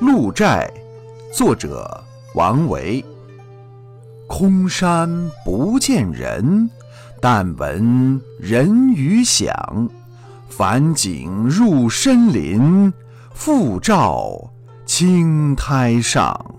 鹿柴作者王维。空山不见人但闻人语响。返景入深林复照青苔上。